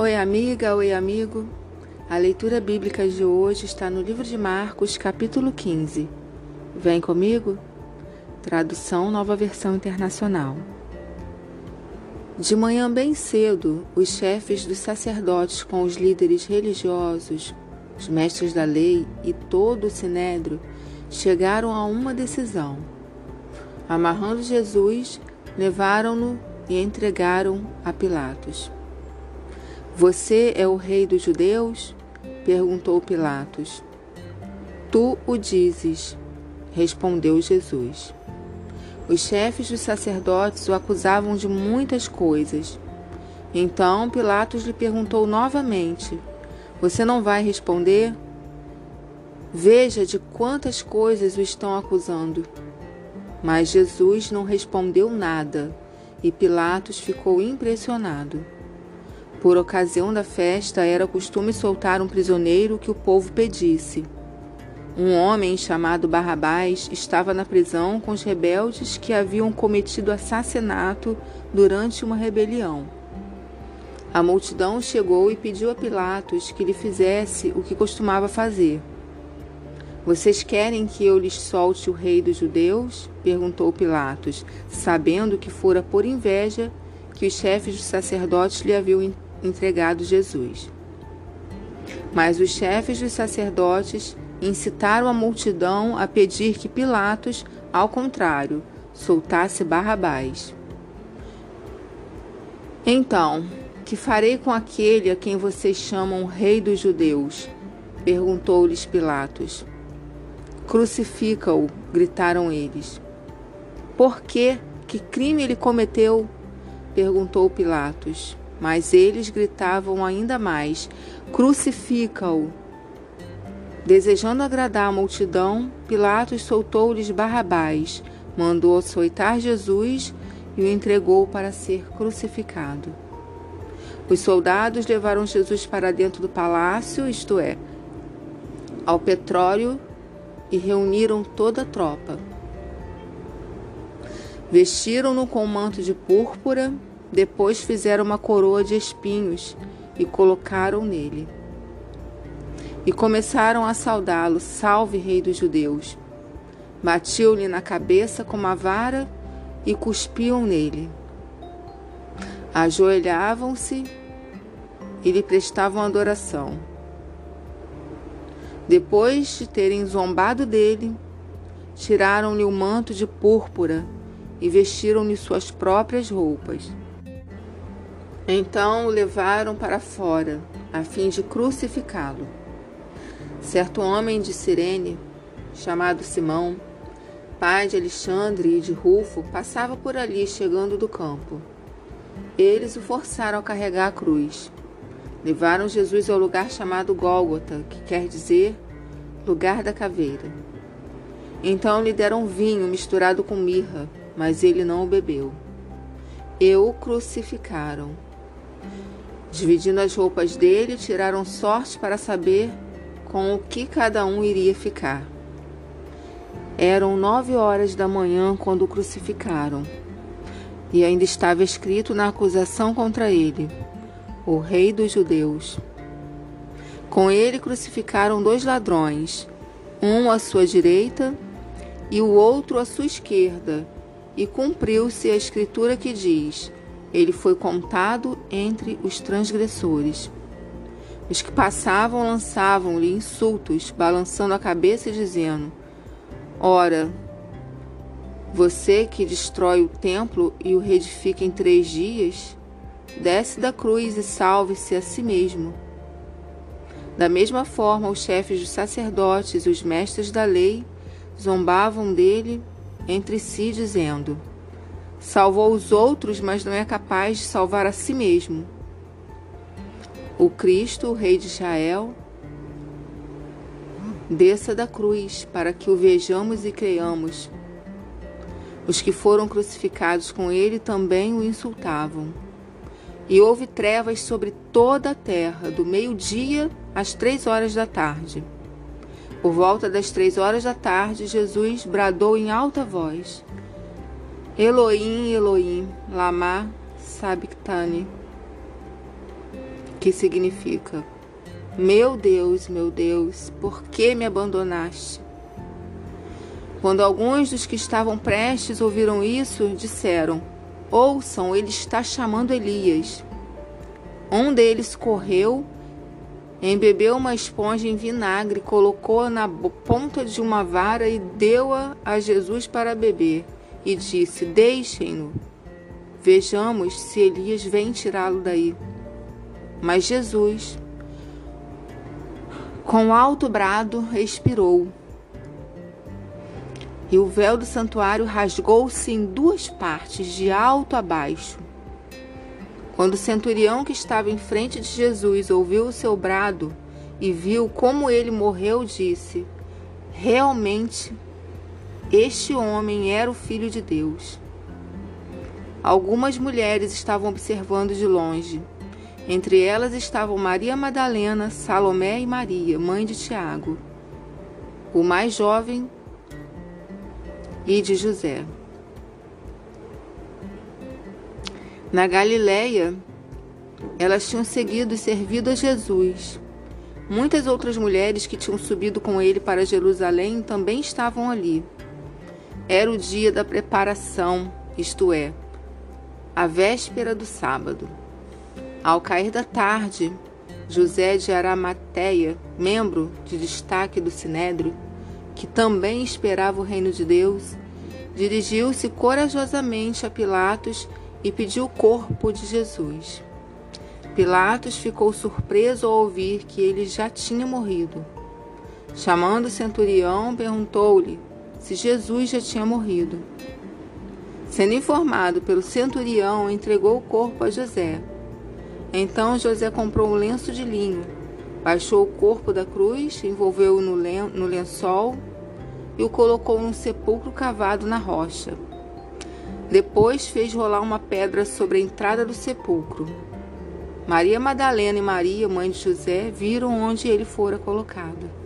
Oi, amiga, oi, amigo. A leitura bíblica de hoje está no livro de Marcos, capítulo 15. Vem comigo? Tradução Nova Versão Internacional. De manhã bem cedo, os chefes dos sacerdotes com os líderes religiosos, os mestres da lei e todo o sinédrio chegaram a uma decisão. Amarrando Jesus, levaram-no e entregaram a Pilatos. Você é o rei dos judeus? perguntou Pilatos. Tu o dizes, respondeu Jesus. Os chefes dos sacerdotes o acusavam de muitas coisas. Então Pilatos lhe perguntou novamente: Você não vai responder? Veja de quantas coisas o estão acusando. Mas Jesus não respondeu nada e Pilatos ficou impressionado. Por ocasião da festa, era costume soltar um prisioneiro que o povo pedisse. Um homem chamado Barrabás estava na prisão com os rebeldes que haviam cometido assassinato durante uma rebelião. A multidão chegou e pediu a Pilatos que lhe fizesse o que costumava fazer. Vocês querem que eu lhes solte o rei dos judeus? perguntou Pilatos, sabendo que fora por inveja que os chefes dos sacerdotes lhe haviam entregado Jesus. Mas os chefes dos sacerdotes incitaram a multidão a pedir que Pilatos, ao contrário, soltasse Barrabás. Então, que farei com aquele a quem vocês chamam Rei dos Judeus? perguntou-lhes Pilatos. Crucifica-o, gritaram eles. Por quê? Que crime ele cometeu? perguntou Pilatos. Mas eles gritavam ainda mais: Crucifica-o! Desejando agradar a multidão, Pilatos soltou-lhes Barrabás, mandou açoitar Jesus e o entregou para ser crucificado. Os soldados levaram Jesus para dentro do palácio, isto é, ao petróleo, e reuniram toda a tropa. Vestiram-no com um manto de púrpura depois fizeram uma coroa de espinhos e colocaram nele. E começaram a saudá-lo: Salve, Rei dos Judeus! Batiam-lhe na cabeça com uma vara e cuspiam nele. Ajoelhavam-se e lhe prestavam adoração. Depois de terem zombado dele, tiraram-lhe o manto de púrpura e vestiram-lhe suas próprias roupas. Então o levaram para fora, a fim de crucificá-lo. Certo homem de Cirene, chamado Simão, pai de Alexandre e de Rufo, passava por ali chegando do campo. Eles o forçaram a carregar a cruz. Levaram Jesus ao lugar chamado Gólgota, que quer dizer lugar da caveira. Então lhe deram vinho misturado com mirra, mas ele não o bebeu. E o crucificaram Dividindo as roupas dele, tiraram sorte para saber com o que cada um iria ficar. Eram nove horas da manhã quando o crucificaram, e ainda estava escrito na acusação contra ele: o Rei dos Judeus. Com ele crucificaram dois ladrões, um à sua direita e o outro à sua esquerda, e cumpriu-se a escritura que diz: ele foi contado entre os transgressores. Os que passavam lançavam-lhe insultos, balançando a cabeça e dizendo: Ora, você que destrói o templo e o reedifica em três dias, desce da cruz e salve-se a si mesmo. Da mesma forma, os chefes dos sacerdotes e os mestres da lei zombavam dele entre si, dizendo: Salvou os outros, mas não é capaz de salvar a si mesmo. O Cristo, o Rei de Israel, desça da cruz para que o vejamos e creiamos. Os que foram crucificados com ele também o insultavam. E houve trevas sobre toda a terra, do meio-dia às três horas da tarde. Por volta das três horas da tarde, Jesus bradou em alta voz: Elohim, Elohim, lama sabachthani. que significa: Meu Deus, meu Deus, por que me abandonaste? Quando alguns dos que estavam prestes ouviram isso, disseram: Ouçam, ele está chamando Elias. Um deles correu, embebeu uma esponja em vinagre, colocou-a na ponta de uma vara e deu-a a Jesus para beber, e disse: Deixem-no. Vejamos se Elias vem tirá-lo daí. Mas Jesus, com alto brado, expirou. E o véu do santuário rasgou-se em duas partes, de alto a baixo. Quando o centurião que estava em frente de Jesus ouviu o seu brado e viu como ele morreu, disse: Realmente, este homem era o filho de Deus. Algumas mulheres estavam observando de longe. Entre elas estavam Maria Madalena, Salomé e Maria, mãe de Tiago, o mais jovem, e de José. Na Galiléia, elas tinham seguido e servido a Jesus. Muitas outras mulheres que tinham subido com ele para Jerusalém também estavam ali. Era o dia da preparação, isto é, a véspera do sábado. Ao cair da tarde, José de Aramateia, membro de destaque do Sinédrio, que também esperava o reino de Deus, dirigiu-se corajosamente a Pilatos e pediu o corpo de Jesus. Pilatos ficou surpreso ao ouvir que ele já tinha morrido. Chamando o centurião, perguntou-lhe se Jesus já tinha morrido. Sendo informado pelo centurião, entregou o corpo a José. Então José comprou um lenço de linho, baixou o corpo da cruz, envolveu-o no lençol e o colocou num sepulcro cavado na rocha. Depois fez rolar uma pedra sobre a entrada do sepulcro. Maria Madalena e Maria, mãe de José, viram onde ele fora colocado.